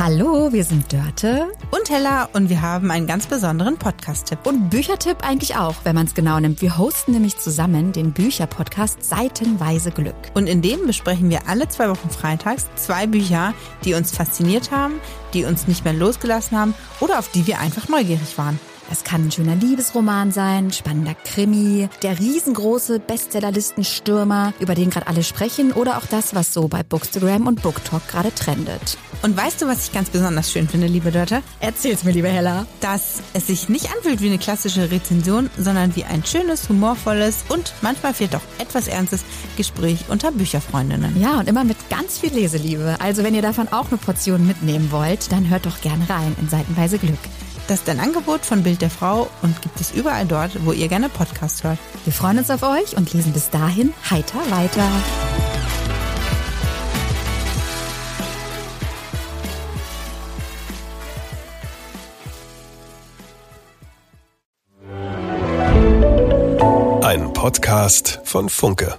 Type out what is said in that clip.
Hallo, wir sind Dörte und Hella und wir haben einen ganz besonderen Podcast-Tipp. Und Büchertipp eigentlich auch, wenn man es genau nimmt. Wir hosten nämlich zusammen den Bücherpodcast Seitenweise Glück. Und in dem besprechen wir alle zwei Wochen freitags zwei Bücher, die uns fasziniert haben, die uns nicht mehr losgelassen haben oder auf die wir einfach neugierig waren. Es kann ein schöner Liebesroman sein, spannender Krimi, der riesengroße Bestsellerlistenstürmer, über den gerade alle sprechen oder auch das, was so bei Bookstagram und Booktalk gerade trendet. Und weißt du, was ich ganz besonders schön finde, liebe Dörte? Erzähl's mir, liebe Hella. Dass es sich nicht anfühlt wie eine klassische Rezension, sondern wie ein schönes, humorvolles und manchmal vielleicht auch etwas ernstes Gespräch unter Bücherfreundinnen. Ja, und immer mit ganz viel Leseliebe. Also wenn ihr davon auch eine Portion mitnehmen wollt, dann hört doch gerne rein in Seitenweise Glück. Das ist ein Angebot von Bild der Frau und gibt es überall dort, wo ihr gerne Podcast hört. Wir freuen uns auf euch und lesen bis dahin heiter weiter. Ein Podcast von Funke.